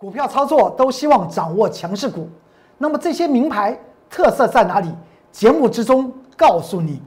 股票操作都希望掌握强势股，那么这些名牌特色在哪里？节目之中告诉你。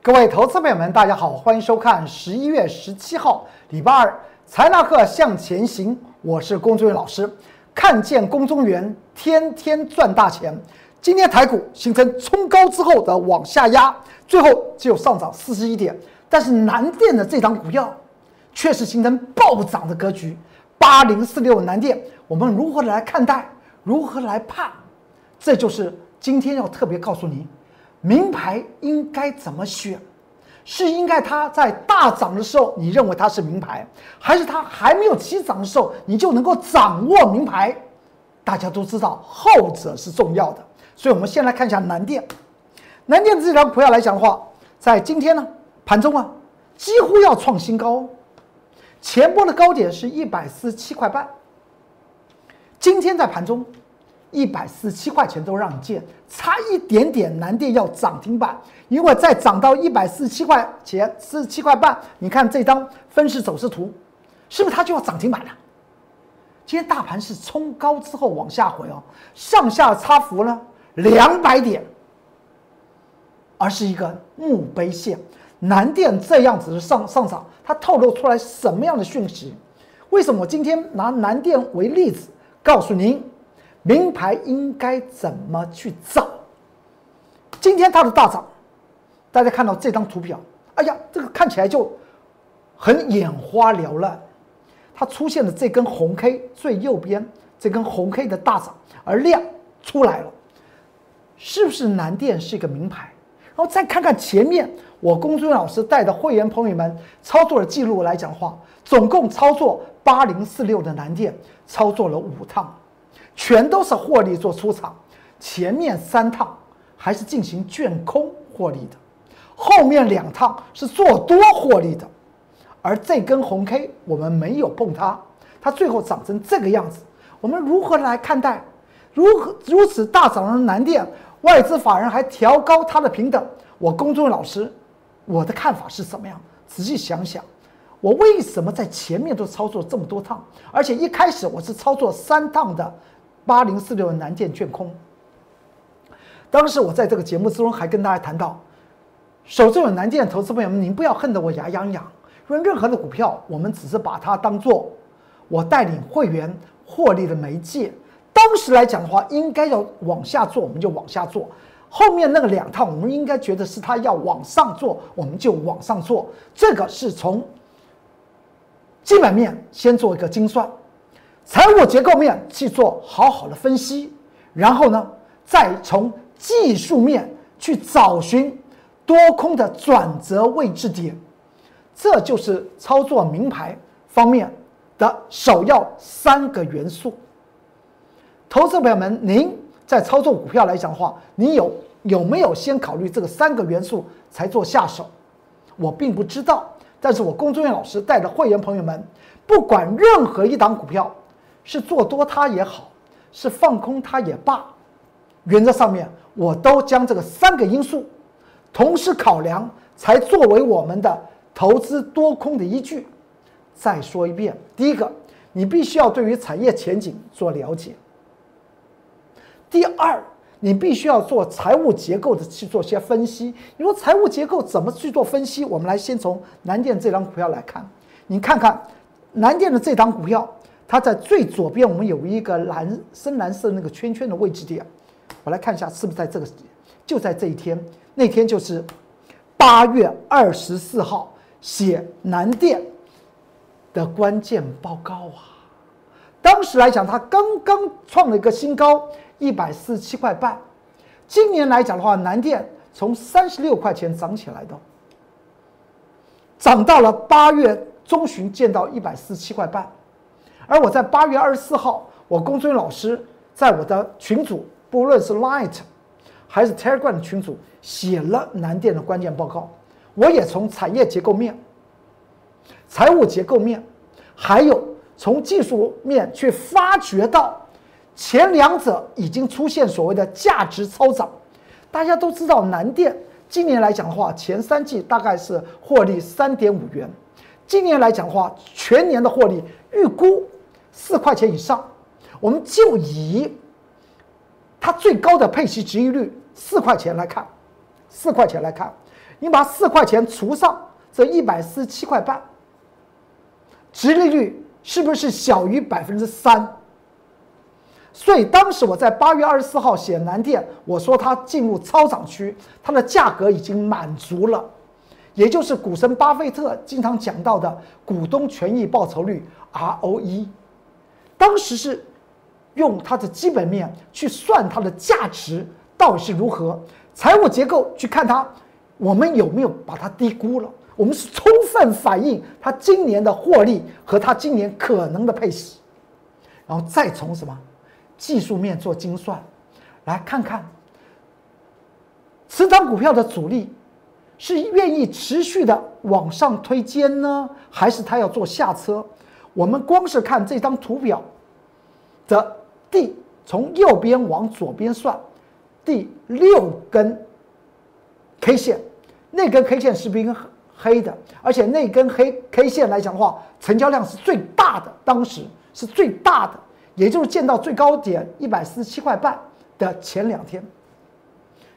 各位投资朋友们，大家好，欢迎收看十一月十七号礼拜二财纳课向前行，我是龚忠元老师。看见龚中元，天天赚大钱。今天台股形成冲高之后的往下压，最后只有上涨四十一点。但是南电的这张股票却是形成暴涨的格局。八零四六南电，我们如何来看待？如何来判？这就是今天要特别告诉您。名牌应该怎么选？是应该它在大涨的时候，你认为它是名牌，还是它还没有起涨的时候，你就能够掌握名牌？大家都知道后者是重要的，所以我们先来看一下南电。南电这张股票来讲的话，在今天呢盘中啊，几乎要创新高哦，前波的高点是一百四十七块半，今天在盘中。一百四十七块钱都让你见，差一点点南电要涨停板，因为再涨到一百四十七块钱，四十七块半，你看这张分时走势图，是不是它就要涨停板了？今天大盘是冲高之后往下回哦，上下差幅呢两百点，而是一个墓碑线。南电这样子的上上涨，它透露出来什么样的讯息？为什么我今天拿南电为例子，告诉您？名牌应该怎么去找？今天它的大涨，大家看到这张图表，哎呀，这个看起来就很眼花缭乱。它出现的这根红 K 最右边这根红 K 的大涨，而量出来了，是不是南电是一个名牌？然后再看看前面我公孙老师带的会员朋友们操作的记录来讲话，总共操作八零四六的南电，操作了五趟。全都是获利做出场，前面三趟还是进行卷空获利的，后面两趟是做多获利的，而这根红 K 我们没有碰它，它最后涨成这个样子，我们如何来看待？如何如此大涨的南电，外资法人还调高它的平等？我公众老师，我的看法是什么样？仔细想想，我为什么在前面都操作这么多趟，而且一开始我是操作三趟的？八零四六南电卷空，当时我在这个节目之中还跟大家谈到，手中有南电的投资朋友们，您不要恨得我牙痒痒。因为任何的股票，我们只是把它当做我带领会员获利的媒介。当时来讲的话，应该要往下做，我们就往下做；后面那个两套，我们应该觉得是它要往上做，我们就往上做。这个是从基本面先做一个精算。财务结构面去做好好的分析，然后呢，再从技术面去找寻多空的转折位置点，这就是操作名牌方面的首要三个元素。投资朋友们，您在操作股票来讲的话，你有有没有先考虑这个三个元素才做下手？我并不知道，但是我龚忠元老师带着会员朋友们，不管任何一档股票。是做多它也好，是放空它也罢，原则上面我都将这个三个因素同时考量，才作为我们的投资多空的依据。再说一遍，第一个，你必须要对于产业前景做了解；第二，你必须要做财务结构的去做些分析。你说财务结构怎么去做分析？我们来先从南电这张股票来看，你看看南电的这张股票。它在最左边，我们有一个蓝深蓝色那个圈圈的位置点，我来看一下是不是在这个，就在这一天，那天就是八月二十四号写南电的关键报告啊。当时来讲，它刚刚创了一个新高，一百四十七块半。今年来讲的话，南电从三十六块钱涨起来的，涨到了八月中旬见到一百四十七块半。而我在八月二十四号，我公孙老师在我的群组，不论是 Light 还是 Telegram 的群组，写了南电的关键报告。我也从产业结构面、财务结构面，还有从技术面去发掘到前两者已经出现所谓的价值超涨，大家都知道南电今年来讲的话，前三季大概是获利三点五元，今年来讲的话，全年的获利预估四块钱以上。我们就以它最高的配息值益率四块钱来看，四块钱来看，你把四块钱除上这一百四十七块半，值利率是不是小于百分之三？所以当时我在八月二十四号写南电，我说它进入超涨区，它的价格已经满足了，也就是股神巴菲特经常讲到的股东权益报酬率 ROE。当时是用它的基本面去算它的价值到底是如何，财务结构去看它，我们有没有把它低估了？我们是充分反映它今年的获利和它今年可能的配息，然后再从什么？技术面做精算，来看看，此档股票的主力是愿意持续的往上推肩呢，还是他要做下车？我们光是看这张图表的第从右边往左边算，第六根 K 线，那根 K 线是不是黑的？而且那根黑 K 线来讲的话，成交量是最大的，当时是最大的。也就是见到最高点一百四十七块半的前两天，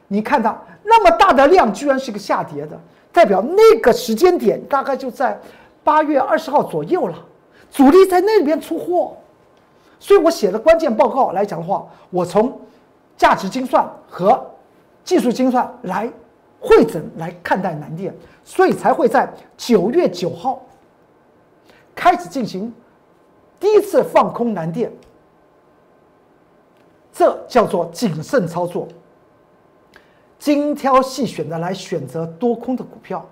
你看到那么大的量，居然是个下跌的，代表那个时间点大概就在八月二十号左右了，主力在那边出货，所以我写的关键报告来讲的话，我从价值精算和技术精算来会诊来看待南电，所以才会在九月九号开始进行第一次放空南电。这叫做谨慎操作，精挑细选的来选择多空的股票。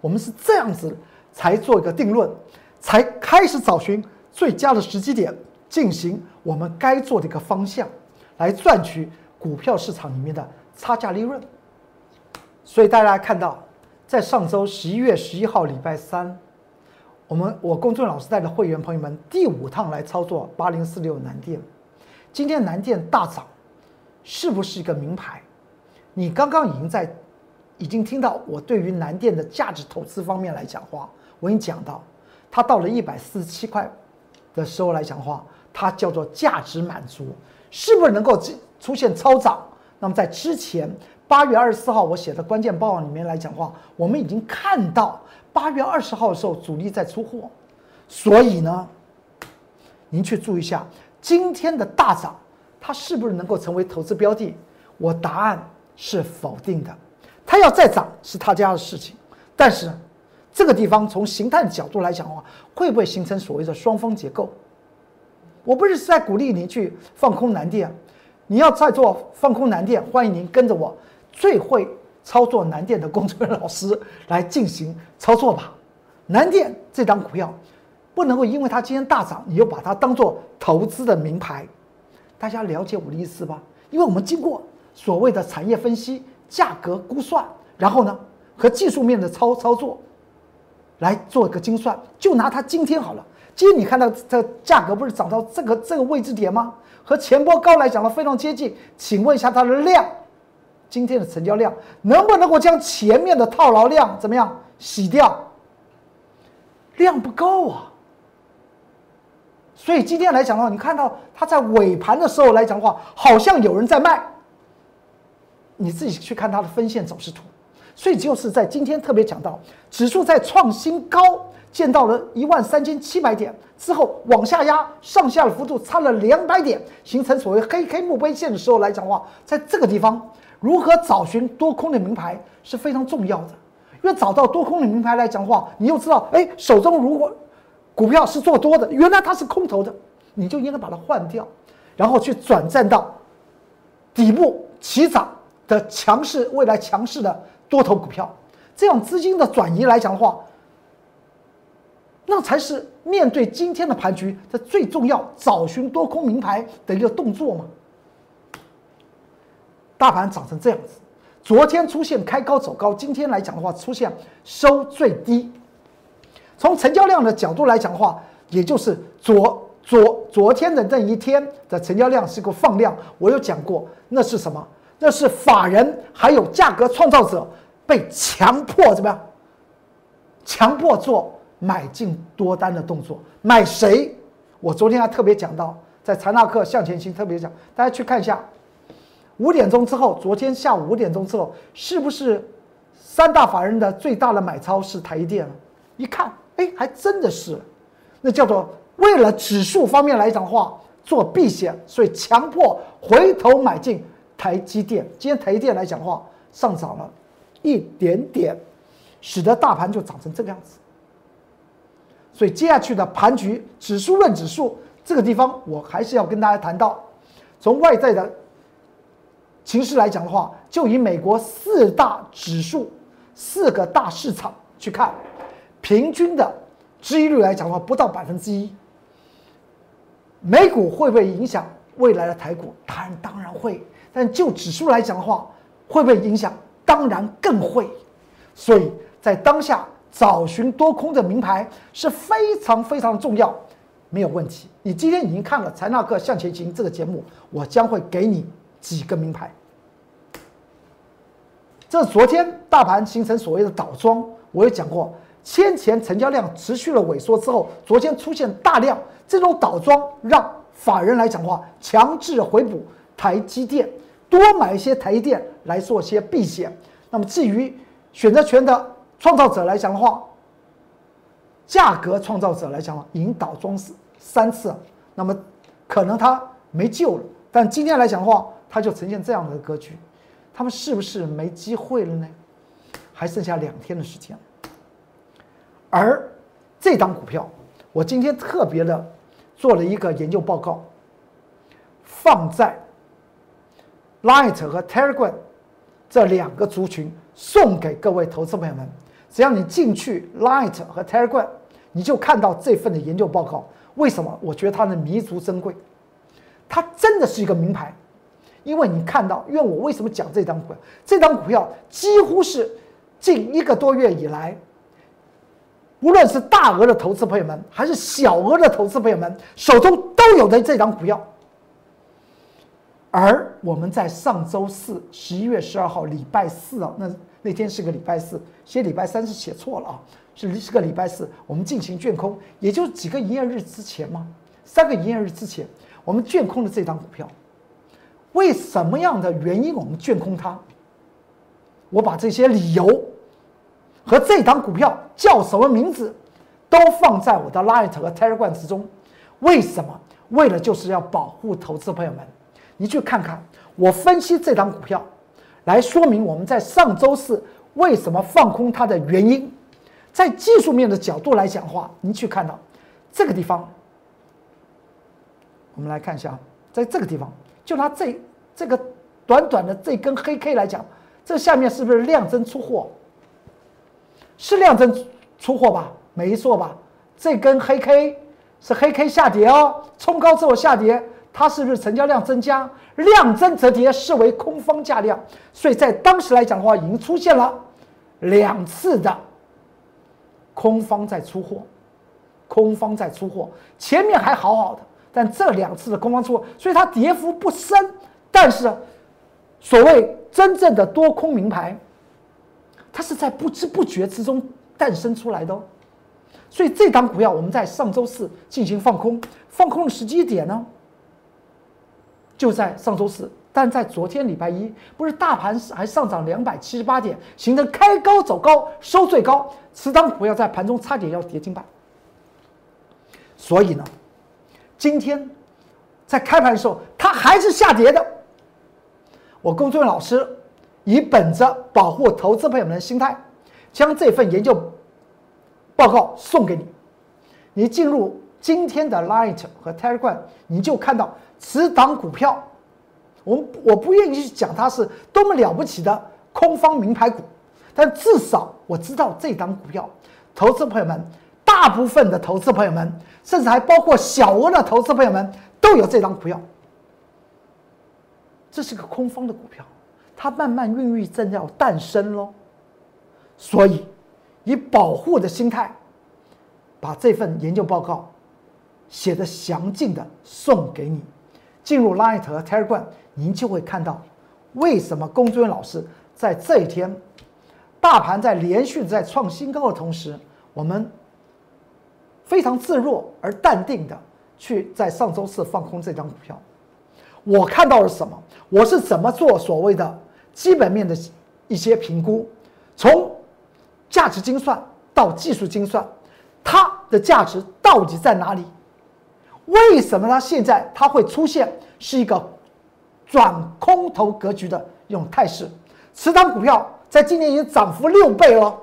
我们是这样子才做一个定论，才开始找寻最佳的时机点，进行我们该做的一个方向，来赚取股票市场里面的差价利润。所以大家看到，在上周十一月十一号礼拜三，我们我公众老师带的会员朋友们第五趟来操作八零四六南电。今天南电大涨，是不是一个名牌？你刚刚已经在，已经听到我对于南电的价值投资方面来讲话，我已经讲到，它到了一百四十七块的时候来讲话，它叫做价值满足，是不是能够出现超涨？那么在之前八月二十四号我写的关键报告里面来讲话，我们已经看到八月二十号的时候主力在出货，所以呢，您去注意一下。今天的大涨，它是不是能够成为投资标的？我答案是否定的。它要再涨是他家的事情，但是这个地方从形态角度来讲的话，会不会形成所谓的双峰结构？我不是在鼓励您去放空南电，你要再做放空南电，欢迎您跟着我最会操作南电的工作人员老师来进行操作吧。南电这张股票。不能够因为它今天大涨，你又把它当做投资的名牌，大家了解我的意思吧？因为我们经过所谓的产业分析、价格估算，然后呢和技术面的操操作来做一个精算。就拿它今天好了，今天你看到这价格不是涨到这个这个位置点吗？和前波高来讲的非常接近。请问一下它的量，今天的成交量能不能够将前面的套牢量怎么样洗掉？量不够啊。所以今天来讲的话，你看到它在尾盘的时候来讲的话，好像有人在卖。你自己去看它的分线走势图。所以就是在今天特别讲到，指数在创新高，见到了一万三千七百点之后往下压，上下的幅度差了两百点，形成所谓黑 K 墓碑线的时候来讲的话，在这个地方如何找寻多空的名牌是非常重要的。因为找到多空的名牌来讲的话，你又知道，哎，手中如果。股票是做多的，原来它是空头的，你就应该把它换掉，然后去转战到底部起涨的强势、未来强势的多头股票，这样资金的转移来讲的话，那才是面对今天的盘局的最重要找寻多空名牌的一个动作嘛。大盘涨成这样子，昨天出现开高走高，今天来讲的话出现收最低。从成交量的角度来讲的话，也就是昨昨昨天的那一天的成交量是个放量。我有讲过，那是什么？那是法人还有价格创造者被强迫怎么样？强迫做买进多单的动作，买谁？我昨天还特别讲到，在财纳克向前行特别讲，大家去看一下，五点钟之后，昨天下午五点钟之后，是不是三大法人的最大的买超是台积电？一看，哎，还真的是，那叫做为了指数方面来讲的话，做避险，所以强迫回头买进台积电。今天台积电来讲的话，上涨了一点点。使得大盘就涨成这个样子，所以接下去的盘局，指数论指数这个地方，我还是要跟大家谈到，从外在的形势来讲的话，就以美国四大指数、四个大市场去看，平均的收益率来讲的话，不到百分之一。美股会不会影响未来的台股？当然，当然会。但就指数来讲的话，会不会影响？当然更会。所以。在当下找寻多空的名牌是非常非常重要，没有问题。你今天已经看了《财纳克向前行》这个节目，我将会给你几个名牌。这昨天大盘形成所谓的倒庄，我也讲过，先前成交量持续了萎缩之后，昨天出现大量这种倒庄，让法人来讲的话强制回补台积电，多买一些台积电来做些避险。那么至于选择权的。创造者来讲的话，价格创造者来讲的引导装饰三次，那么可能他没救了。但今天来讲的话，它就呈现这样的格局，他们是不是没机会了呢？还剩下两天的时间。而这张股票，我今天特别的做了一个研究报告，放在 Light 和 Telegram 这两个族群，送给各位投资朋友们。只要你进去 Light 和 Telegram，你就看到这份的研究报告。为什么？我觉得它的弥足珍贵，它真的是一个名牌。因为你看到，因为我为什么讲这张股票？这张股票几乎是近一个多月以来，无论是大额的投资朋友们，还是小额的投资朋友们手中都有的这张股票。而我们在上周四，十一月十二号，礼拜四啊，那。那天是个礼拜四，写礼拜三是写错了啊，是是个礼拜四，我们进行卷空，也就是几个营业日之前嘛，三个营业日之前，我们卷空了这张股票。为什么样的原因我们卷空它？我把这些理由和这张股票叫什么名字，都放在我的 Light 和 Telegram 之中。为什么？为了就是要保护投资朋友们。你去看看，我分析这张股票。来说明我们在上周四为什么放空它的原因，在技术面的角度来讲的话，您去看到这个地方，我们来看一下啊，在这个地方，就拿这这个短短的这根黑 K 来讲，这下面是不是量增出货？是量增出货吧？没错吧？这根黑 K 是黑 K 下跌哦，冲高之后下跌。它是不是成交量增加，量增折叠视为空方价量，所以在当时来讲的话，已经出现了两次的空方在出货，空方在出货，前面还好好的，但这两次的空方出货，所以它跌幅不深，但是所谓真正的多空名牌，它是在不知不觉之中诞生出来的哦，所以这档股票我们在上周四进行放空，放空的时机点呢？就在上周四，但在昨天礼拜一，不是大盘还上涨两百七十八点，形成开高走高收最高，此档股票在盘中差点要跌停板。所以呢，今天在开盘的时候，它还是下跌的。我龚俊老师以本着保护投资朋友们的心态，将这份研究报告送给你。你进入今天的 Light 和 Telegram，你就看到。此档股票，我我不愿意去讲它是多么了不起的空方名牌股，但至少我知道这档股票，投资朋友们，大部分的投资朋友们，甚至还包括小额的投资朋友们，都有这档股票。这是个空方的股票，它慢慢孕育正要诞生喽。所以，以保护的心态，把这份研究报告写的详尽的送给你。进入 Light 和 Telegram，您就会看到为什么龚尊老师在这一天，大盘在连续在创新高的同时，我们非常自若而淡定的去在上周四放空这张股票？我看到了什么？我是怎么做所谓的基本面的一些评估？从价值精算到技术精算，它的价值到底在哪里？为什么它现在它会出现是一个转空头格局的一种态势？持仓股票在今年已经涨幅六倍了，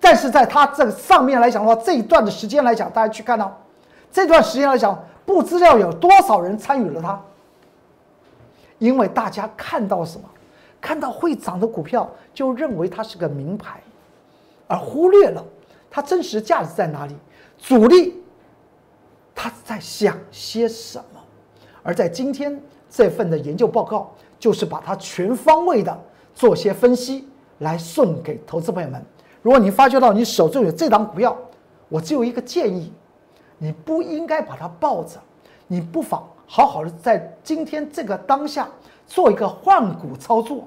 但是在它这上面来讲的话，这一段的时间来讲，大家去看到这段时间来讲，不知道有多少人参与了它，因为大家看到什么？看到会涨的股票，就认为它是个名牌，而忽略了它真实价值在哪里，主力。他在想些什么？而在今天这份的研究报告，就是把它全方位的做些分析，来送给投资朋友们。如果你发觉到你手中有这档股票，我只有一个建议：你不应该把它抱着，你不妨好好的在今天这个当下做一个换股操作。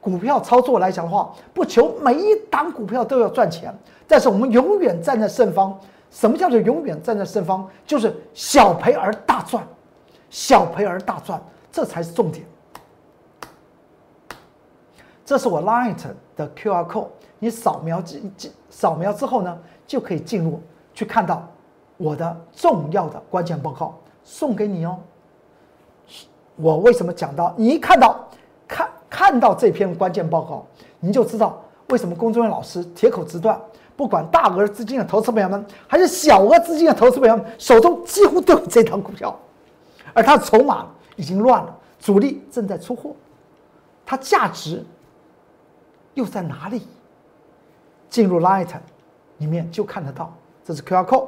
股票操作来讲的话，不求每一档股票都要赚钱，但是我们永远站在胜方。什么叫做永远站在胜方？就是小赔而大赚，小赔而大赚，这才是重点。这是我 Light 的 QR code，你扫描进进扫描之后呢，就可以进入去看到我的重要的关键报告，送给你哦。我为什么讲到？你一看到看看到这篇关键报告，你就知道为什么龚忠元老师铁口直断。不管大额资金的投资朋友们，还是小额资金的投资朋友们，手中几乎都有这张股票，而它的筹码已经乱了，主力正在出货，它价值又在哪里？进入 Light 里面就看得到，这是 QR code，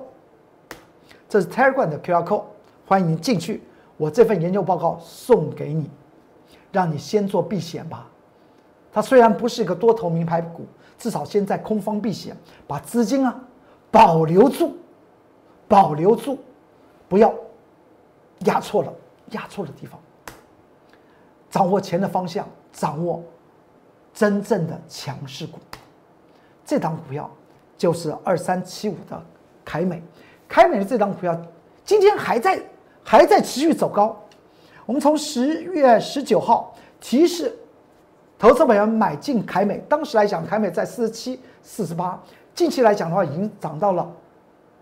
这是 Telegram 的 QR code，欢迎您进去，我这份研究报告送给你，让你先做避险吧。它虽然不是一个多头名牌股。至少先在空方避险，把资金啊保留住，保留住，不要压错了，压错了地方。掌握钱的方向，掌握真正的强势股。这档股票就是二三七五的凯美，凯美的这张股票今天还在还在持续走高。我们从十月十九号提示。投资朋友买进凯美，当时来讲，凯美在四十七、四十八，近期来讲的话，已经涨到了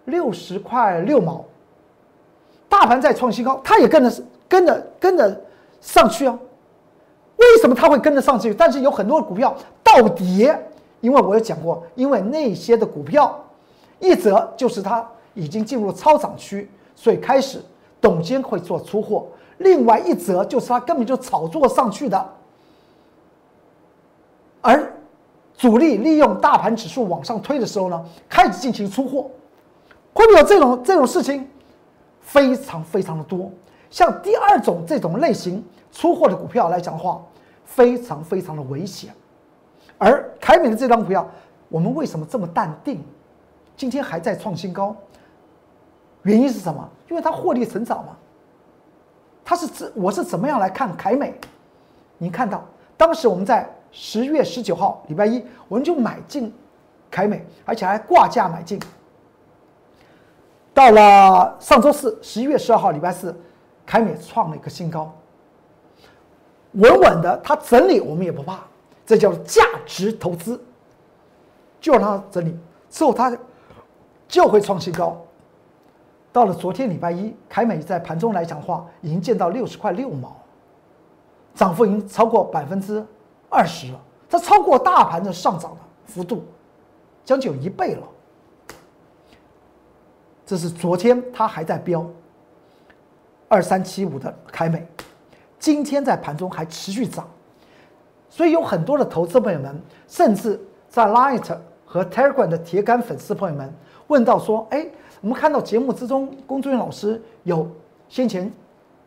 六十块六毛。大盘在创新高，它也跟着跟着跟着上去啊。为什么它会跟着上去？但是有很多股票倒跌，因为我有讲过，因为那些的股票，一则就是它已经进入超涨区，所以开始董监会做出货；另外一则就是它根本就炒作上去的。而主力利用大盘指数往上推的时候呢，开始进行出货，会不会有这种这种事情？非常非常的多。像第二种这种类型出货的股票来讲的话，非常非常的危险。而凯美的这张股票，我们为什么这么淡定？今天还在创新高，原因是什么？因为它获利成长嘛。它是怎我是怎么样来看凯美？你看到当时我们在。十月十九号，礼拜一，我们就买进凯美，而且还挂价买进。到了上周四，十一月十二号，礼拜四，凯美创了一个新高，稳稳的，它整理我们也不怕，这叫价值投资，就让它整理之后，它就会创新高。到了昨天礼拜一，凯美在盘中来讲的话，已经见到六十块六毛，涨幅已经超过百分之。二十了，它超过大盘的上涨的幅度，将近有一倍了。这是昨天它还在飙，二三七五的凯美，今天在盘中还持续涨，所以有很多的投资朋友们，甚至在 Light 和 Telegram 的铁杆粉丝朋友们问到说：“哎，我们看到节目之中，龚作人老师有先前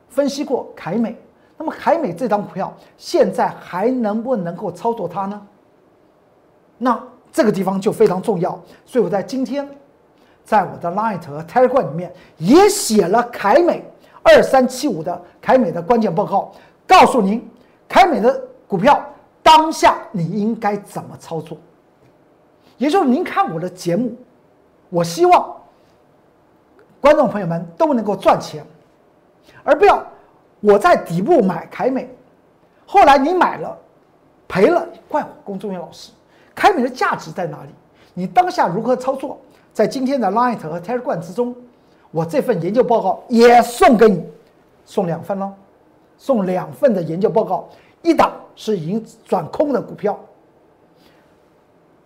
分析过凯美。”那么凯美这张股票现在还能不能够操作它呢？那这个地方就非常重要，所以我在今天在我的 Light 和 Telegram 里面也写了凯美二三七五的凯美的关键报告，告诉您凯美的股票当下你应该怎么操作？也就是您看我的节目，我希望观众朋友们都能够赚钱，而不要我在底部买凯美，后来你买了赔了，怪我龚忠元老师。凯美的价值在哪里？你当下如何操作？在今天的 Light 和 Telegram 之中，我这份研究报告也送给你，送两份喽，送两份的研究报告，一档是已经转空的股票，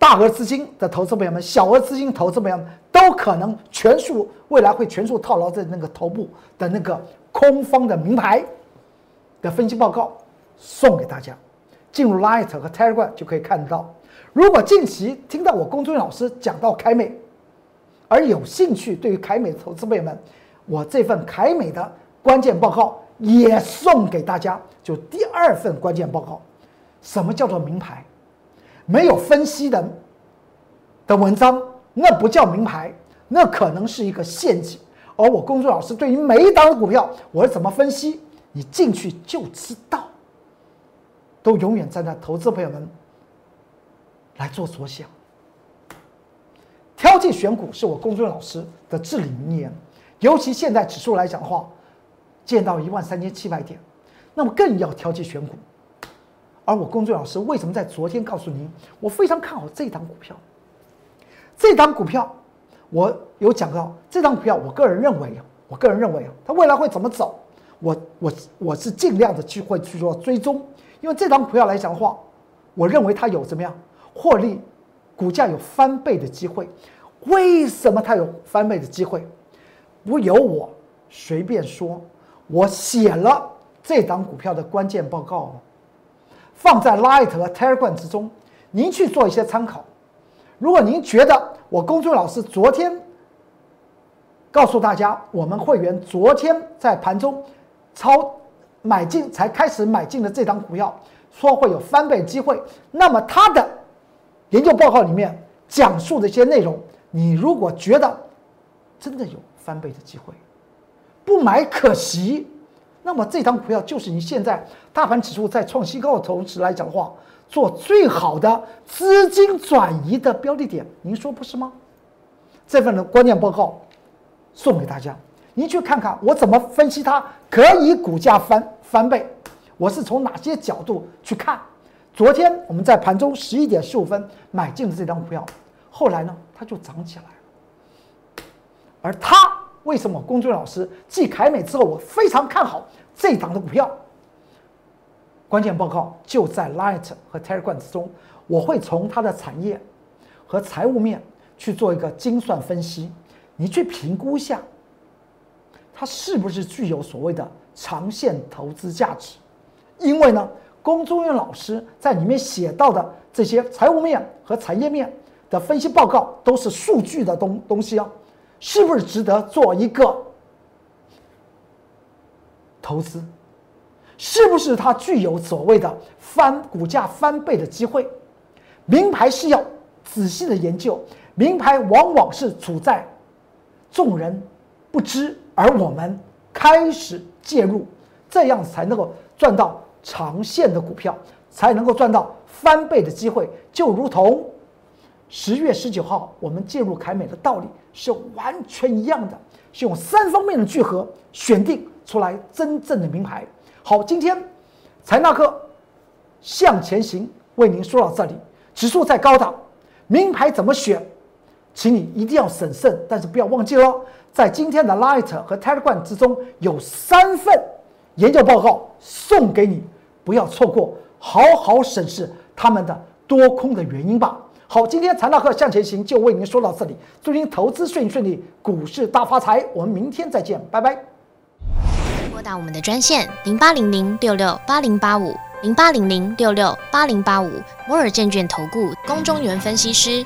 大额资金的投资朋友们，小额资金投资朋友们都可能全数未来会全数套牢在那个头部的那个空方的名牌的分析报告送给大家，进入 Light 和 Telegram 就可以看到。如果近期听到我龚忠老师讲到凯美。而有兴趣对于凯美投资朋友们，我这份凯美的关键报告也送给大家，就第二份关键报告。什么叫做名牌？没有分析的的文章，那不叫名牌，那可能是一个陷阱。而我公众老师对于每一档股票，我是怎么分析，你进去就知道。都永远站在投资朋友们来做所想。挑剔选股是我公孙老师的至理名言，尤其现在指数来讲的话，见到一万三千七百点，那么更要挑剔选股。而我公孙老师为什么在昨天告诉您，我非常看好这档股票？这档股票我有讲到，这档股票我个人认为啊，我个人认为啊，它未来会怎么走？我我我是尽量的去会去做追踪，因为这档股票来讲的话，我认为它有怎么样获利，股价有翻倍的机会。为什么它有翻倍的机会？不由我随便说，我写了这档股票的关键报告，放在 Light 和 Telegram 之中，您去做一些参考。如果您觉得我公孙老师昨天告诉大家，我们会员昨天在盘中超买进才开始买进的这档股票，说会有翻倍机会，那么他的研究报告里面讲述的一些内容。你如果觉得真的有翻倍的机会，不买可惜。那么这张股票就是你现在大盘指数在创新高的同时来讲的话，做最好的资金转移的标的点。您说不是吗？这份的关键报告送给大家，您去看看我怎么分析它可以股价翻翻倍，我是从哪些角度去看。昨天我们在盘中十一点十五分买进的这张股票。后来呢，它就涨起来了。而它为什么？龚俊老师继凯美之后，我非常看好这档的股票。关键报告就在 Light 和 Telegram 中，我会从它的产业和财务面去做一个精算分析，你去评估一下，它是不是具有所谓的长线投资价值？因为呢，龚忠元老师在里面写到的这些财务面和产业面。的分析报告都是数据的东东西啊，是不是值得做一个投资？是不是它具有所谓的翻股价翻倍的机会？名牌是要仔细的研究，名牌往往是处在众人不知，而我们开始介入，这样才能够赚到长线的股票，才能够赚到翻倍的机会，就如同。十月十九号，我们介入凯美的道理是完全一样的，是用三方面的聚合选定出来真正的名牌。好，今天财纳克向前行为您说到这里，指数在高档，名牌怎么选，请你一定要审慎，但是不要忘记了，在今天的 Light 和 Telegram 之中有三份研究报告送给你，不要错过，好好审视他们的多空的原因吧。好，今天财纳克向前行就为您说到这里，祝您投资顺顺利，股市大发财。我们明天再见，拜拜。拨打我们的专线零八零零六六八零八五零八零零六六八零八五摩尔证券投顾龚中原分析师。